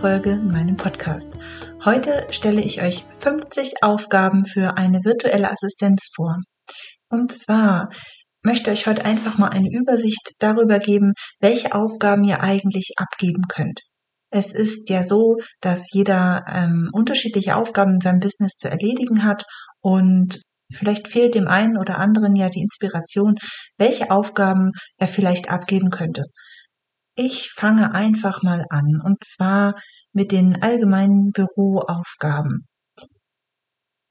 Folge in meinem Podcast. Heute stelle ich euch 50 Aufgaben für eine virtuelle Assistenz vor. Und zwar möchte ich heute einfach mal eine Übersicht darüber geben, welche Aufgaben ihr eigentlich abgeben könnt. Es ist ja so, dass jeder ähm, unterschiedliche Aufgaben in seinem Business zu erledigen hat und Vielleicht fehlt dem einen oder anderen ja die Inspiration, welche Aufgaben er vielleicht abgeben könnte. Ich fange einfach mal an und zwar mit den allgemeinen Büroaufgaben.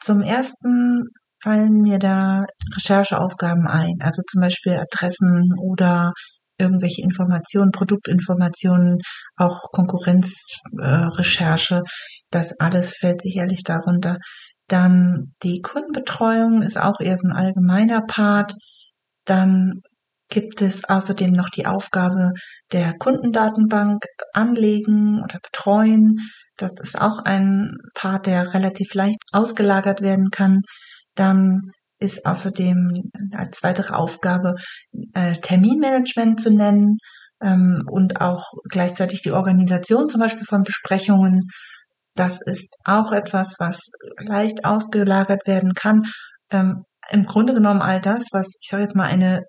Zum ersten fallen mir da Rechercheaufgaben ein, also zum Beispiel Adressen oder irgendwelche Informationen, Produktinformationen, auch Konkurrenzrecherche. Äh, das alles fällt sicherlich darunter. Dann die Kundenbetreuung ist auch eher so ein allgemeiner Part. Dann gibt es außerdem noch die Aufgabe der Kundendatenbank anlegen oder betreuen. Das ist auch ein Part, der relativ leicht ausgelagert werden kann. Dann ist außerdem als weitere Aufgabe äh, Terminmanagement zu nennen ähm, und auch gleichzeitig die Organisation zum Beispiel von Besprechungen. Das ist auch etwas, was leicht ausgelagert werden kann. Ähm, Im Grunde genommen all das, was ich sage jetzt mal eine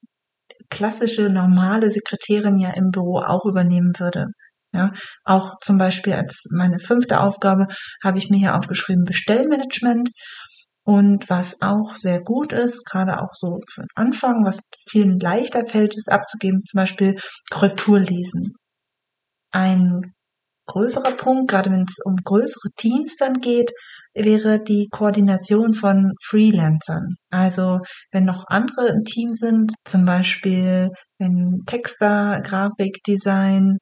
klassische normale Sekretärin ja im Büro auch übernehmen würde. Ja, auch zum Beispiel als meine fünfte Aufgabe habe ich mir hier aufgeschrieben Bestellmanagement. Und was auch sehr gut ist, gerade auch so für den Anfang, was vielen leichter fällt, ist abzugeben, zum Beispiel Korrekturlesen. Ein größerer Punkt, gerade wenn es um größere Teams dann geht, wäre die Koordination von Freelancern. Also wenn noch andere im Team sind, zum Beispiel wenn Texter, Grafikdesign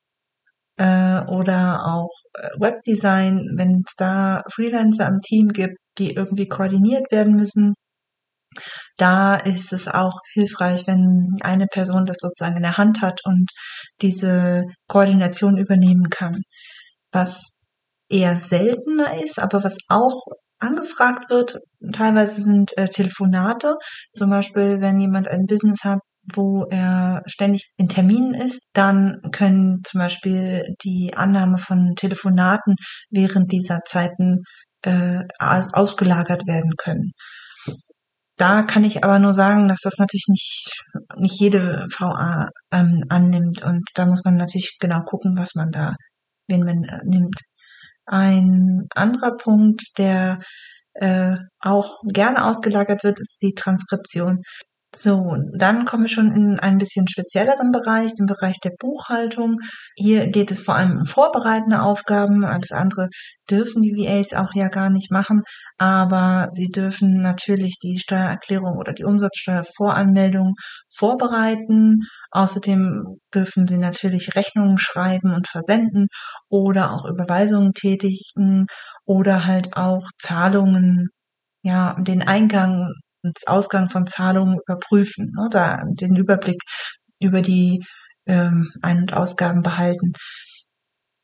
äh, oder auch äh, Webdesign, wenn es da Freelancer im Team gibt, die irgendwie koordiniert werden müssen, da ist es auch hilfreich, wenn eine Person das sozusagen in der Hand hat und diese Koordination übernehmen kann. Was eher seltener ist, aber was auch angefragt wird, teilweise sind äh, Telefonate. Zum Beispiel, wenn jemand ein Business hat, wo er ständig in Terminen ist, dann können zum Beispiel die Annahme von Telefonaten während dieser Zeiten äh, ausgelagert werden können. Da kann ich aber nur sagen, dass das natürlich nicht, nicht jede VA ähm, annimmt und da muss man natürlich genau gucken, was man da, wen man äh, nimmt. Ein anderer Punkt, der äh, auch gerne ausgelagert wird, ist die Transkription. So, dann kommen wir schon in einen bisschen spezielleren Bereich, den Bereich der Buchhaltung. Hier geht es vor allem um vorbereitende Aufgaben. Alles andere dürfen die VAs auch ja gar nicht machen, aber sie dürfen natürlich die Steuererklärung oder die Umsatzsteuervoranmeldung vorbereiten. Außerdem dürfen sie natürlich Rechnungen schreiben und versenden oder auch Überweisungen tätigen oder halt auch Zahlungen ja, den Eingang Ausgang von Zahlungen überprüfen, ne, da den Überblick über die ähm, Ein- und Ausgaben behalten.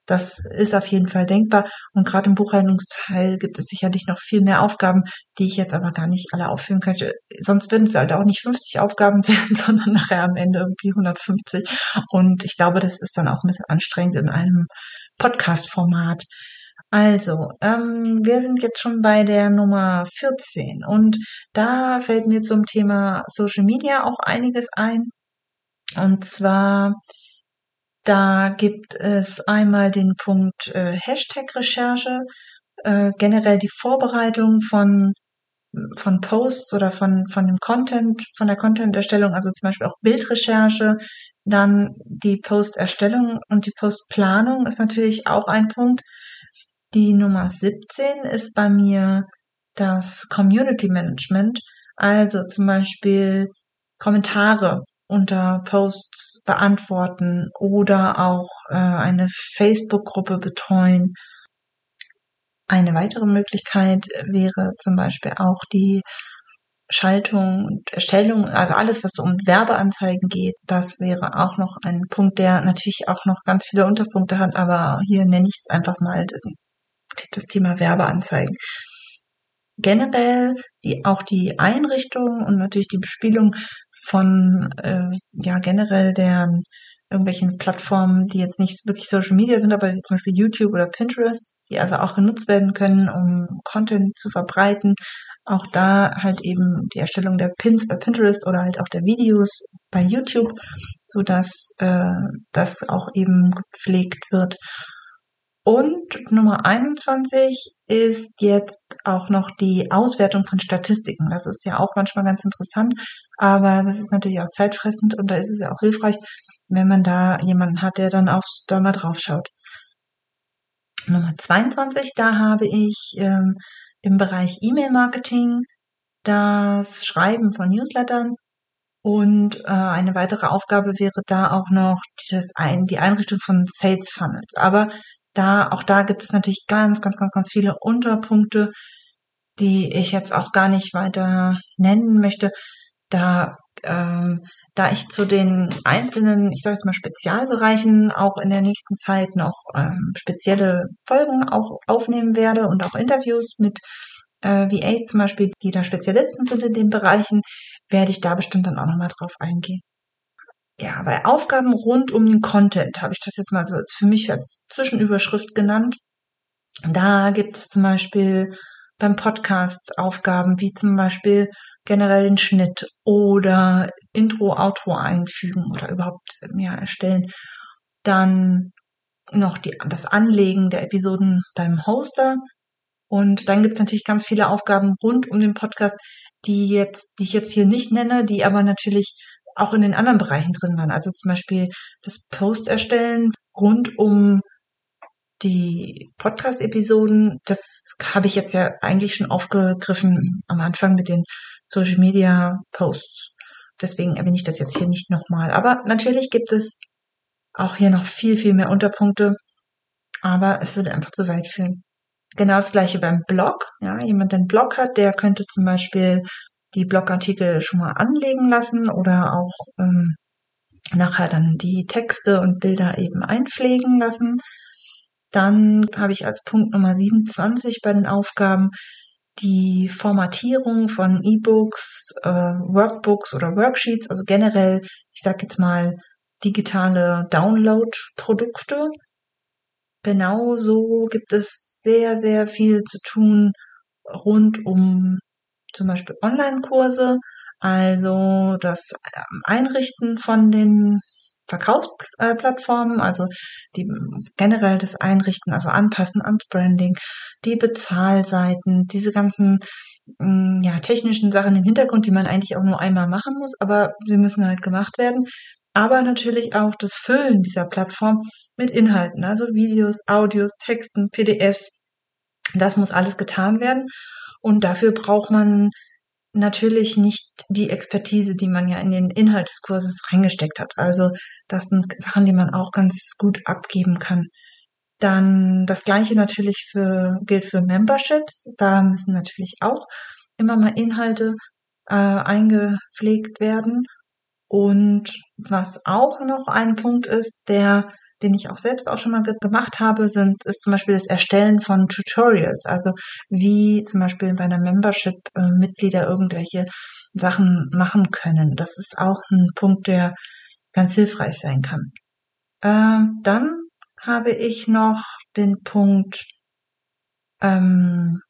Das ist auf jeden Fall denkbar. Und gerade im Buchhaltungsteil gibt es sicherlich noch viel mehr Aufgaben, die ich jetzt aber gar nicht alle aufführen könnte. Sonst würden es halt auch nicht 50 Aufgaben sein, sondern nachher am Ende irgendwie 150. Und ich glaube, das ist dann auch ein bisschen anstrengend in einem Podcast-Format. Also, ähm, wir sind jetzt schon bei der Nummer 14 und da fällt mir zum Thema Social Media auch einiges ein. Und zwar, da gibt es einmal den Punkt äh, Hashtag-Recherche, äh, generell die Vorbereitung von von Posts oder von, von dem Content, von der Content-Erstellung, also zum Beispiel auch Bildrecherche, dann die Posterstellung und die Postplanung ist natürlich auch ein Punkt. Die Nummer 17 ist bei mir das Community Management, also zum Beispiel Kommentare unter Posts beantworten oder auch äh, eine Facebook-Gruppe betreuen. Eine weitere Möglichkeit wäre zum Beispiel auch die Schaltung und Erstellung, also alles, was um Werbeanzeigen geht, das wäre auch noch ein Punkt, der natürlich auch noch ganz viele Unterpunkte hat, aber hier nenne ich es einfach mal das Thema Werbeanzeigen generell die, auch die Einrichtung und natürlich die Bespielung von äh, ja generell deren irgendwelchen Plattformen, die jetzt nicht wirklich Social Media sind, aber wie zum Beispiel YouTube oder Pinterest, die also auch genutzt werden können, um Content zu verbreiten. Auch da halt eben die Erstellung der Pins bei Pinterest oder halt auch der Videos bei YouTube, so dass äh, das auch eben gepflegt wird. Und Nummer 21 ist jetzt auch noch die Auswertung von Statistiken. Das ist ja auch manchmal ganz interessant, aber das ist natürlich auch zeitfressend und da ist es ja auch hilfreich, wenn man da jemanden hat, der dann auch da mal drauf schaut. Nummer 22, da habe ich ähm, im Bereich E-Mail-Marketing das Schreiben von Newslettern und äh, eine weitere Aufgabe wäre da auch noch das ein, die Einrichtung von Sales Funnels. Aber da, auch da gibt es natürlich ganz, ganz, ganz, ganz viele Unterpunkte, die ich jetzt auch gar nicht weiter nennen möchte. Da, ähm, da ich zu den einzelnen, ich sage jetzt mal Spezialbereichen auch in der nächsten Zeit noch ähm, spezielle Folgen auch aufnehmen werde und auch Interviews mit äh, VAs zum Beispiel, die da Spezialisten sind in den Bereichen, werde ich da bestimmt dann auch nochmal drauf eingehen ja, bei Aufgaben rund um den Content habe ich das jetzt mal so als für mich als Zwischenüberschrift genannt. Da gibt es zum Beispiel beim Podcast Aufgaben wie zum Beispiel generell den Schnitt oder Intro, Outro einfügen oder überhaupt ja, erstellen. Dann noch die, das Anlegen der Episoden beim Hoster. Und dann gibt es natürlich ganz viele Aufgaben rund um den Podcast, die jetzt, die ich jetzt hier nicht nenne, die aber natürlich auch in den anderen Bereichen drin waren. Also zum Beispiel das Post erstellen rund um die Podcast-Episoden. Das habe ich jetzt ja eigentlich schon aufgegriffen am Anfang mit den Social Media Posts. Deswegen erwähne ich das jetzt hier nicht nochmal. Aber natürlich gibt es auch hier noch viel, viel mehr Unterpunkte. Aber es würde einfach zu weit führen. Genau das gleiche beim Blog. Ja, jemand, der einen Blog hat, der könnte zum Beispiel die Blogartikel schon mal anlegen lassen oder auch ähm, nachher dann die Texte und Bilder eben einpflegen lassen. Dann habe ich als Punkt Nummer 27 bei den Aufgaben die Formatierung von E-Books, äh, Workbooks oder Worksheets, also generell, ich sage jetzt mal, digitale Download-Produkte. Genauso gibt es sehr, sehr viel zu tun rund um zum Beispiel Online-Kurse, also das ähm, Einrichten von den Verkaufsplattformen, also die generell das Einrichten, also anpassen ans Branding, die Bezahlseiten, diese ganzen ja, technischen Sachen im Hintergrund, die man eigentlich auch nur einmal machen muss, aber sie müssen halt gemacht werden. Aber natürlich auch das Füllen dieser Plattform mit Inhalten, also Videos, Audios, Texten, PDFs. Das muss alles getan werden. Und dafür braucht man natürlich nicht die Expertise, die man ja in den Inhalt des Kurses reingesteckt hat. Also das sind Sachen, die man auch ganz gut abgeben kann. Dann das gleiche natürlich für, gilt für Memberships. Da müssen natürlich auch immer mal Inhalte äh, eingepflegt werden. Und was auch noch ein Punkt ist, der den ich auch selbst auch schon mal ge gemacht habe, sind, ist zum Beispiel das Erstellen von Tutorials. Also wie zum Beispiel bei einer Membership äh, Mitglieder irgendwelche Sachen machen können. Das ist auch ein Punkt, der ganz hilfreich sein kann. Ähm, dann habe ich noch den Punkt ähm,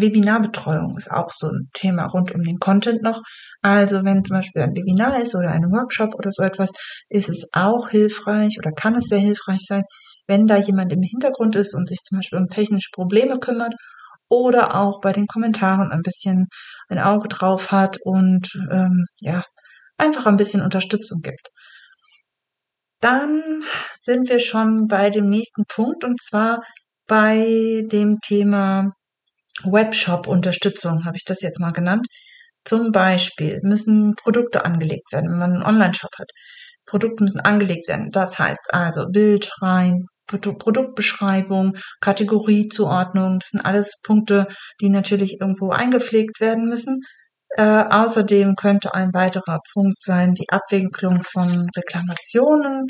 Webinarbetreuung ist auch so ein Thema rund um den Content noch. Also wenn zum Beispiel ein Webinar ist oder ein Workshop oder so etwas, ist es auch hilfreich oder kann es sehr hilfreich sein, wenn da jemand im Hintergrund ist und sich zum Beispiel um technische Probleme kümmert oder auch bei den Kommentaren ein bisschen ein Auge drauf hat und ähm, ja, einfach ein bisschen Unterstützung gibt. Dann sind wir schon bei dem nächsten Punkt und zwar bei dem Thema Webshop-Unterstützung, habe ich das jetzt mal genannt. Zum Beispiel müssen Produkte angelegt werden, wenn man einen Online-Shop hat. Produkte müssen angelegt werden. Das heißt also Bild rein, Produktbeschreibung, Kategoriezuordnung. Das sind alles Punkte, die natürlich irgendwo eingepflegt werden müssen. Äh, außerdem könnte ein weiterer Punkt sein die Abwicklung von Reklamationen,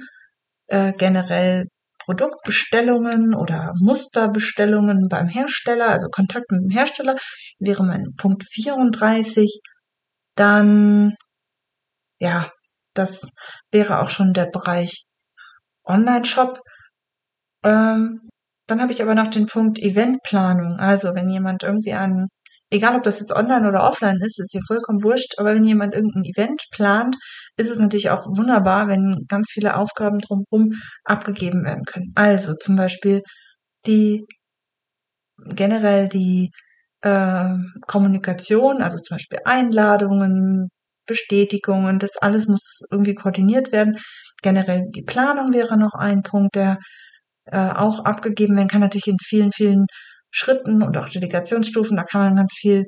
äh, generell Produktbestellungen oder Musterbestellungen beim Hersteller, also Kontakt mit dem Hersteller, wäre mein Punkt 34. Dann, ja, das wäre auch schon der Bereich Online-Shop. Ähm, dann habe ich aber noch den Punkt Eventplanung. Also wenn jemand irgendwie an egal ob das jetzt online oder offline ist, ist ja vollkommen wurscht, aber wenn jemand irgendein Event plant, ist es natürlich auch wunderbar, wenn ganz viele Aufgaben drumherum abgegeben werden können. Also zum Beispiel die generell die äh, Kommunikation, also zum Beispiel Einladungen, Bestätigungen, das alles muss irgendwie koordiniert werden. Generell die Planung wäre noch ein Punkt, der äh, auch abgegeben werden kann, natürlich in vielen, vielen Schritten und auch Delegationsstufen. Da kann man ganz viel,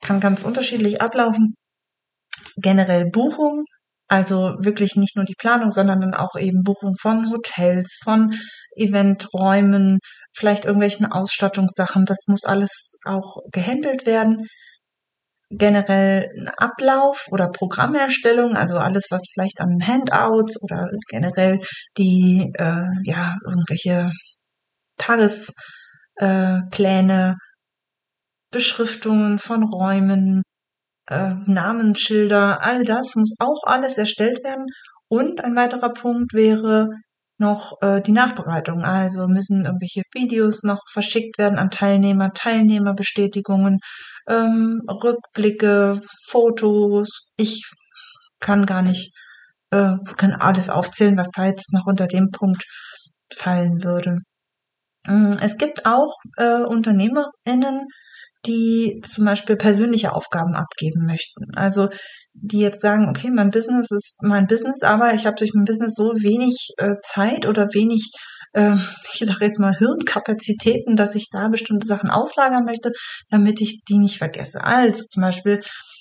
kann ganz unterschiedlich ablaufen. Generell Buchung, also wirklich nicht nur die Planung, sondern dann auch eben Buchung von Hotels, von Eventräumen, vielleicht irgendwelchen Ausstattungssachen. Das muss alles auch gehandelt werden. Generell ein Ablauf oder Programmerstellung, also alles, was vielleicht an Handouts oder generell die, äh, ja, irgendwelche Tages, äh, Pläne, Beschriftungen von Räumen, äh, Namensschilder, all das muss auch alles erstellt werden. Und ein weiterer Punkt wäre noch äh, die Nachbereitung. Also müssen irgendwelche Videos noch verschickt werden an Teilnehmer, Teilnehmerbestätigungen, ähm, Rückblicke, Fotos. Ich kann gar nicht, äh, kann alles aufzählen, was da jetzt noch unter dem Punkt fallen würde. Mm, es gibt auch äh, UnternehmerInnen, die zum Beispiel persönliche Aufgaben abgeben möchten. Also die jetzt sagen, okay, mein Business ist mein Business, aber ich habe durch mein Business so wenig äh, Zeit oder wenig, äh, ich sage jetzt mal Hirnkapazitäten, dass ich da bestimmte Sachen auslagern möchte, damit ich die nicht vergesse. Also zum Beispiel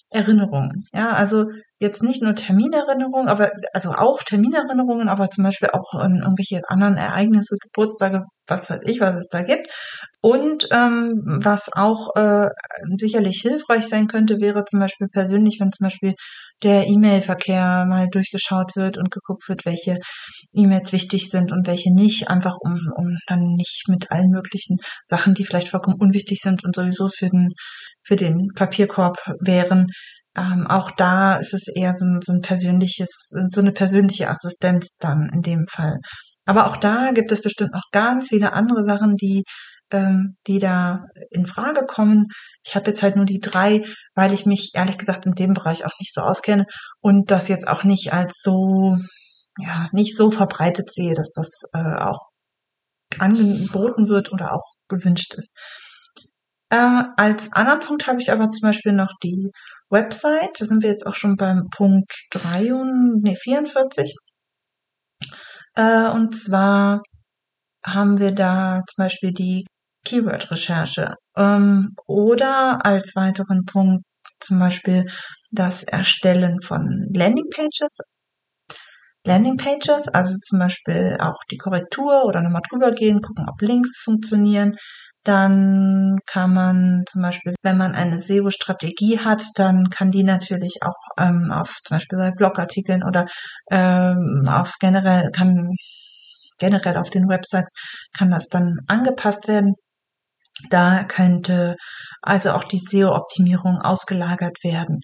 Erinnerungen. Ja, also jetzt nicht nur Terminerinnerungen, aber also auch Terminerinnerungen, aber zum Beispiel auch ähm, irgendwelche anderen Ereignisse, Geburtstage, was weiß ich, was es da gibt. Und ähm, was auch äh, sicherlich hilfreich sein könnte, wäre zum Beispiel persönlich, wenn zum Beispiel der E-Mail-Verkehr mal durchgeschaut wird und geguckt wird, welche E-Mails wichtig sind und welche nicht, einfach um, um dann nicht mit allen möglichen Sachen, die vielleicht vollkommen unwichtig sind und sowieso für den, für den Papierkorb wären, ähm, auch da ist es eher so ein, so ein persönliches, so eine persönliche Assistenz dann in dem Fall. Aber auch da gibt es bestimmt noch ganz viele andere Sachen, die ähm, die da in Frage kommen. Ich habe jetzt halt nur die drei, weil ich mich ehrlich gesagt in dem Bereich auch nicht so auskenne und das jetzt auch nicht als so ja nicht so verbreitet sehe, dass das äh, auch angeboten wird oder auch gewünscht ist. Äh, als anderen Punkt habe ich aber zum Beispiel noch die Website. Da sind wir jetzt auch schon beim Punkt 3 und, nee, 44. Äh, und zwar haben wir da zum Beispiel die Keyword-Recherche ähm, oder als weiteren Punkt zum Beispiel das Erstellen von Landingpages. Landingpages, also zum Beispiel auch die Korrektur oder nochmal drüber gehen, gucken, ob Links funktionieren, dann kann man zum Beispiel, wenn man eine SEO-Strategie hat, dann kann die natürlich auch ähm, auf zum Beispiel bei Blogartikeln oder ähm, auf generell kann generell auf den Websites kann das dann angepasst werden. Da könnte also auch die SEO-Optimierung ausgelagert werden.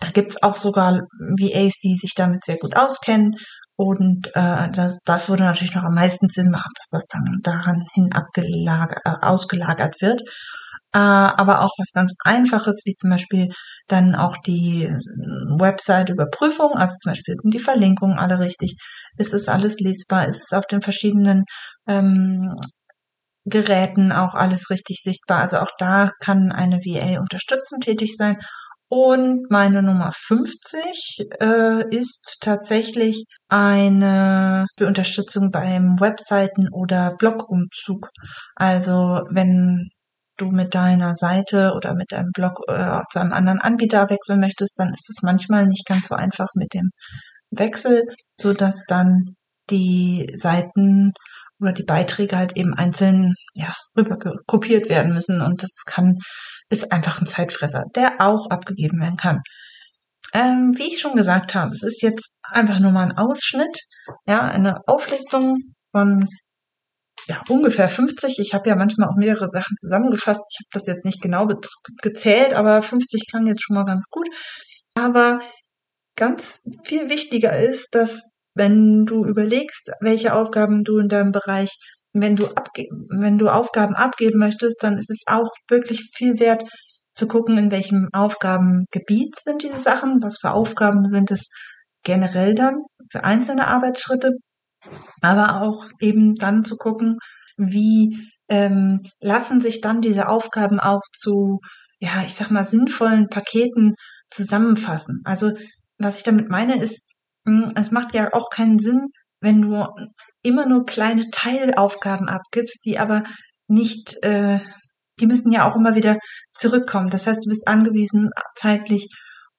Da gibt's auch sogar VAs, die sich damit sehr gut auskennen und äh, das, das würde natürlich noch am meisten Sinn machen, dass das dann daran hin abgelagert, äh, ausgelagert wird. Äh, aber auch was ganz Einfaches, wie zum Beispiel dann auch die Website-Überprüfung, also zum Beispiel sind die Verlinkungen alle richtig, ist es alles lesbar, ist es auf den verschiedenen ähm, Geräten auch alles richtig sichtbar. Also auch da kann eine VA unterstützend tätig sein. Und meine Nummer 50 äh, ist tatsächlich eine Unterstützung beim Webseiten- oder Blogumzug. Also wenn du mit deiner Seite oder mit deinem Blog äh, zu einem anderen Anbieter wechseln möchtest, dann ist es manchmal nicht ganz so einfach mit dem Wechsel, so dass dann die Seiten oder die Beiträge halt eben einzeln ja rüber kopiert werden müssen und das kann ist einfach ein Zeitfresser, der auch abgegeben werden kann. Ähm, wie ich schon gesagt habe, es ist jetzt einfach nur mal ein Ausschnitt, ja, eine Auflistung von ja, ungefähr 50. Ich habe ja manchmal auch mehrere Sachen zusammengefasst. Ich habe das jetzt nicht genau gezählt, aber 50 klang jetzt schon mal ganz gut. Aber ganz viel wichtiger ist, dass wenn du überlegst, welche Aufgaben du in deinem Bereich, wenn du wenn du Aufgaben abgeben möchtest, dann ist es auch wirklich viel wert zu gucken, in welchem Aufgabengebiet sind diese Sachen, was für Aufgaben sind es generell dann für einzelne Arbeitsschritte, aber auch eben dann zu gucken, wie ähm, lassen sich dann diese Aufgaben auch zu, ja, ich sag mal, sinnvollen Paketen zusammenfassen. Also was ich damit meine, ist, hm, es macht ja auch keinen Sinn, wenn du immer nur kleine Teilaufgaben abgibst, die aber nicht, äh, die müssen ja auch immer wieder zurückkommen. Das heißt, du bist angewiesen zeitlich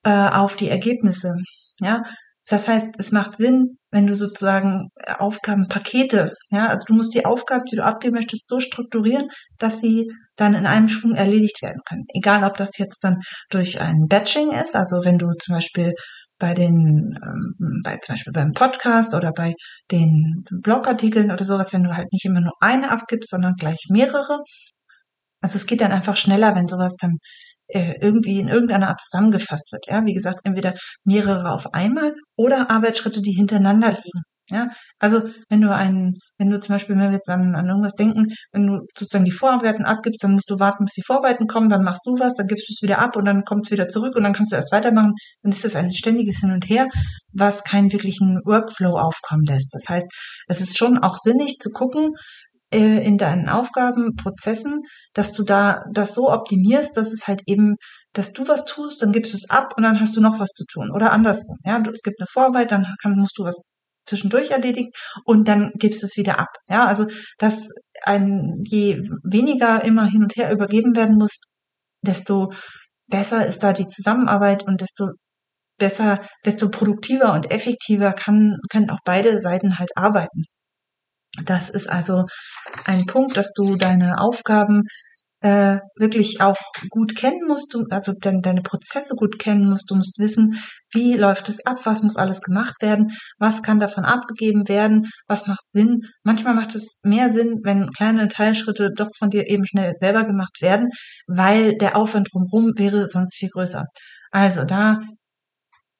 äh, auf die Ergebnisse. Ja, das heißt, es macht Sinn, wenn du sozusagen Aufgabenpakete, ja, also du musst die Aufgaben, die du abgeben möchtest, so strukturieren, dass sie dann in einem Schwung erledigt werden können. Egal, ob das jetzt dann durch ein Batching ist, also wenn du zum Beispiel bei den, ähm, bei zum Beispiel beim Podcast oder bei den Blogartikeln oder sowas, wenn du halt nicht immer nur eine abgibst, sondern gleich mehrere. Also es geht dann einfach schneller, wenn sowas dann äh, irgendwie in irgendeiner Art zusammengefasst wird. Ja, wie gesagt, entweder mehrere auf einmal oder Arbeitsschritte, die hintereinander liegen. Ja, also wenn du einen, wenn du zum Beispiel, wenn wir jetzt an, an irgendwas denken, wenn du sozusagen die Vorarbeiten abgibst, dann musst du warten, bis die Vorarbeiten kommen, dann machst du was, dann gibst du es wieder ab und dann kommt es wieder zurück und dann kannst du erst weitermachen. Dann ist das ein ständiges Hin und Her, was keinen wirklichen Workflow aufkommen lässt. Das heißt, es ist schon auch sinnig zu gucken, äh, in deinen Aufgabenprozessen, dass du da das so optimierst, dass es halt eben, dass du was tust, dann gibst du es ab und dann hast du noch was zu tun. Oder andersrum. Ja, es gibt eine Vorarbeit, dann kann, musst du was zwischendurch erledigen und dann gibst es wieder ab. Ja, also dass ein je weniger immer hin und her übergeben werden muss, desto besser ist da die Zusammenarbeit und desto besser, desto produktiver und effektiver kann, können auch beide Seiten halt arbeiten. Das ist also ein Punkt, dass du deine Aufgaben äh, wirklich auch gut kennen musst, du, also de deine Prozesse gut kennen musst. Du musst wissen, wie läuft es ab, was muss alles gemacht werden, was kann davon abgegeben werden, was macht Sinn. Manchmal macht es mehr Sinn, wenn kleine Teilschritte doch von dir eben schnell selber gemacht werden, weil der Aufwand drumherum wäre sonst viel größer. Also da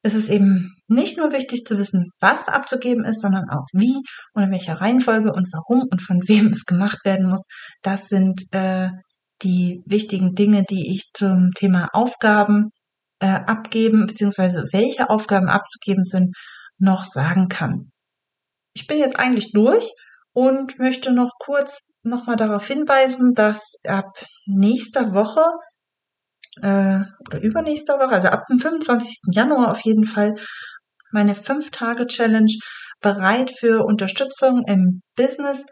ist es eben nicht nur wichtig zu wissen, was abzugeben ist, sondern auch wie und in welcher Reihenfolge und warum und von wem es gemacht werden muss. Das sind äh, die wichtigen Dinge, die ich zum Thema Aufgaben äh, abgeben, beziehungsweise welche Aufgaben abzugeben sind, noch sagen kann. Ich bin jetzt eigentlich durch und möchte noch kurz nochmal darauf hinweisen, dass ab nächster Woche äh, oder übernächster Woche, also ab dem 25. Januar auf jeden Fall, meine 5-Tage-Challenge bereit für Unterstützung im Business.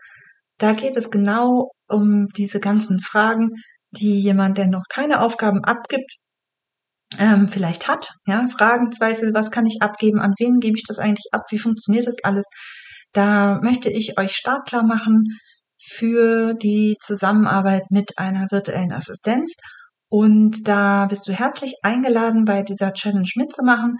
Da geht es genau um diese ganzen Fragen, die jemand, der noch keine Aufgaben abgibt, ähm, vielleicht hat. Ja, Fragen, Zweifel, was kann ich abgeben, an wen gebe ich das eigentlich ab, wie funktioniert das alles? Da möchte ich euch startklar machen für die Zusammenarbeit mit einer virtuellen Assistenz und da bist du herzlich eingeladen, bei dieser Challenge mitzumachen.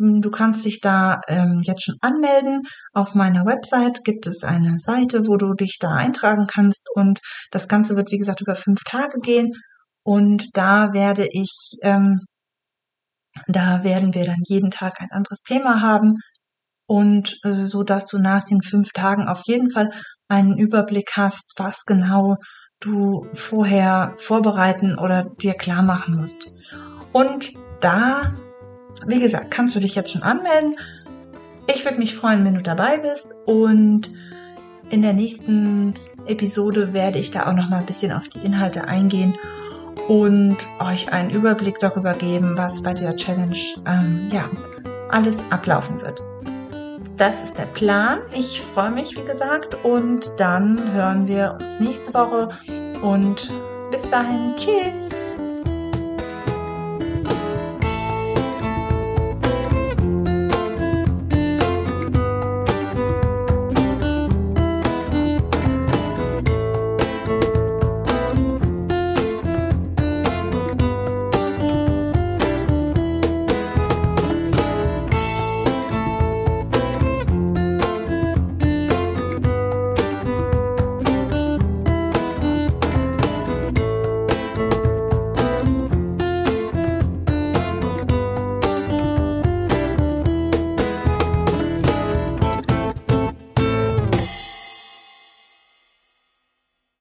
Hm, du kannst dich da ähm, jetzt schon anmelden. Auf meiner Website gibt es eine Seite, wo du dich da eintragen kannst. Und das Ganze wird, wie gesagt, über fünf Tage gehen. Und da werde ich, ähm, da werden wir dann jeden Tag ein anderes Thema haben. Und äh, so dass du nach den fünf Tagen auf jeden Fall einen Überblick hast, was genau du vorher vorbereiten oder dir klar machen musst. Und da, wie gesagt, kannst du dich jetzt schon anmelden. Ich würde mich freuen, wenn du dabei bist und in der nächsten Episode werde ich da auch noch mal ein bisschen auf die Inhalte eingehen und euch einen Überblick darüber geben, was bei der Challenge ähm, ja alles ablaufen wird. Das ist der Plan. Ich freue mich, wie gesagt, und dann hören wir uns nächste Woche und bis dahin, tschüss.